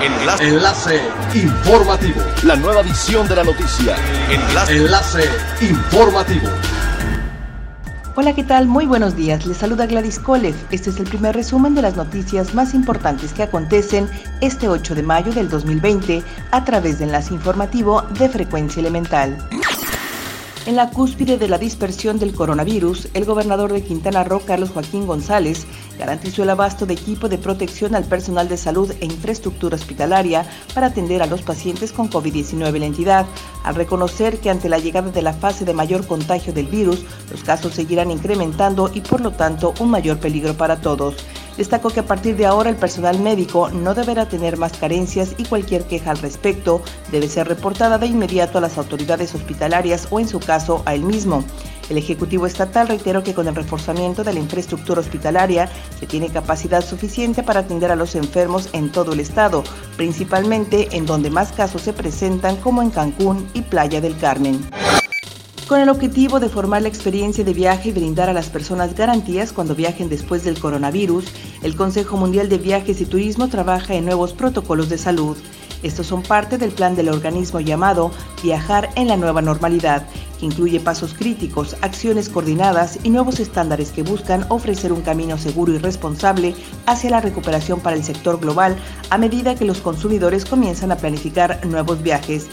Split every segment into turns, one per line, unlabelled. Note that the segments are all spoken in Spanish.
Enlace. Enlace informativo.
La nueva edición de la noticia.
Enlace. Enlace informativo.
Hola, ¿qué tal? Muy buenos días. Les saluda Gladys Kolev. Este es el primer resumen de las noticias más importantes que acontecen este 8 de mayo del 2020 a través de Enlace Informativo de Frecuencia Elemental. En la cúspide de la dispersión del coronavirus, el gobernador de Quintana Roo, Carlos Joaquín González, garantizó el abasto de equipo de protección al personal de salud e infraestructura hospitalaria para atender a los pacientes con COVID-19 en la entidad, al reconocer que ante la llegada de la fase de mayor contagio del virus, los casos seguirán incrementando y por lo tanto un mayor peligro para todos. Destacó que a partir de ahora el personal médico no deberá tener más carencias y cualquier queja al respecto debe ser reportada de inmediato a las autoridades hospitalarias o en su caso a él mismo. El Ejecutivo Estatal reiteró que con el reforzamiento de la infraestructura hospitalaria se tiene capacidad suficiente para atender a los enfermos en todo el estado, principalmente en donde más casos se presentan como en Cancún y Playa del Carmen con el objetivo de formar la experiencia de viaje y brindar a las personas garantías cuando viajen después del coronavirus, el Consejo Mundial de Viajes y Turismo trabaja en nuevos protocolos de salud. Estos son parte del plan del organismo llamado Viajar en la Nueva Normalidad, que incluye pasos críticos, acciones coordinadas y nuevos estándares que buscan ofrecer un camino seguro y responsable hacia la recuperación para el sector global a medida que los consumidores comienzan a planificar nuevos viajes.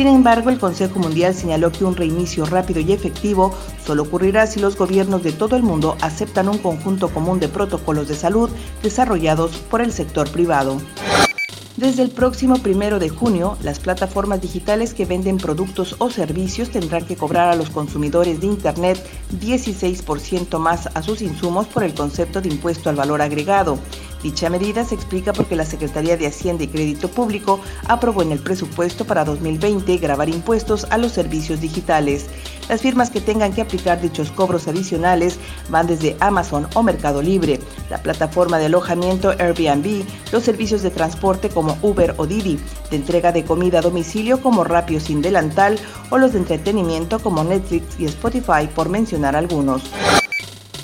Sin embargo, el Consejo Mundial señaló que un reinicio rápido y efectivo solo ocurrirá si los gobiernos de todo el mundo aceptan un conjunto común de protocolos de salud desarrollados por el sector privado. Desde el próximo primero de junio, las plataformas digitales que venden productos o servicios tendrán que cobrar a los consumidores de Internet 16% más a sus insumos por el concepto de impuesto al valor agregado. Dicha medida se explica porque la Secretaría de Hacienda y Crédito Público aprobó en el presupuesto para 2020 grabar impuestos a los servicios digitales. Las firmas que tengan que aplicar dichos cobros adicionales van desde Amazon o Mercado Libre, la plataforma de alojamiento Airbnb, los servicios de transporte como Uber o Didi, de entrega de comida a domicilio como Rapio sin delantal o los de entretenimiento como Netflix y Spotify, por mencionar algunos.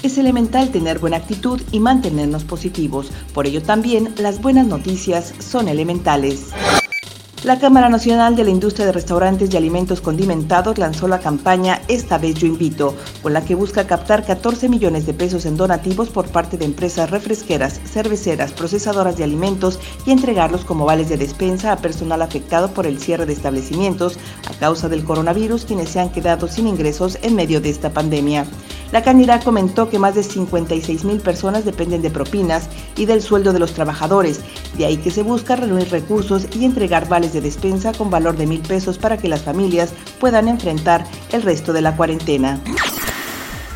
Es elemental tener buena actitud y mantenernos positivos. Por ello también las buenas noticias son elementales. La Cámara Nacional de la Industria de Restaurantes y Alimentos Condimentados lanzó la campaña Esta vez yo invito, con la que busca captar 14 millones de pesos en donativos por parte de empresas refresqueras, cerveceras, procesadoras de alimentos y entregarlos como vales de despensa a personal afectado por el cierre de establecimientos a causa del coronavirus quienes se han quedado sin ingresos en medio de esta pandemia. La candidata comentó que más de 56 mil personas dependen de propinas y del sueldo de los trabajadores, de ahí que se busca reunir recursos y entregar vales de despensa con valor de mil pesos para que las familias puedan enfrentar el resto de la cuarentena.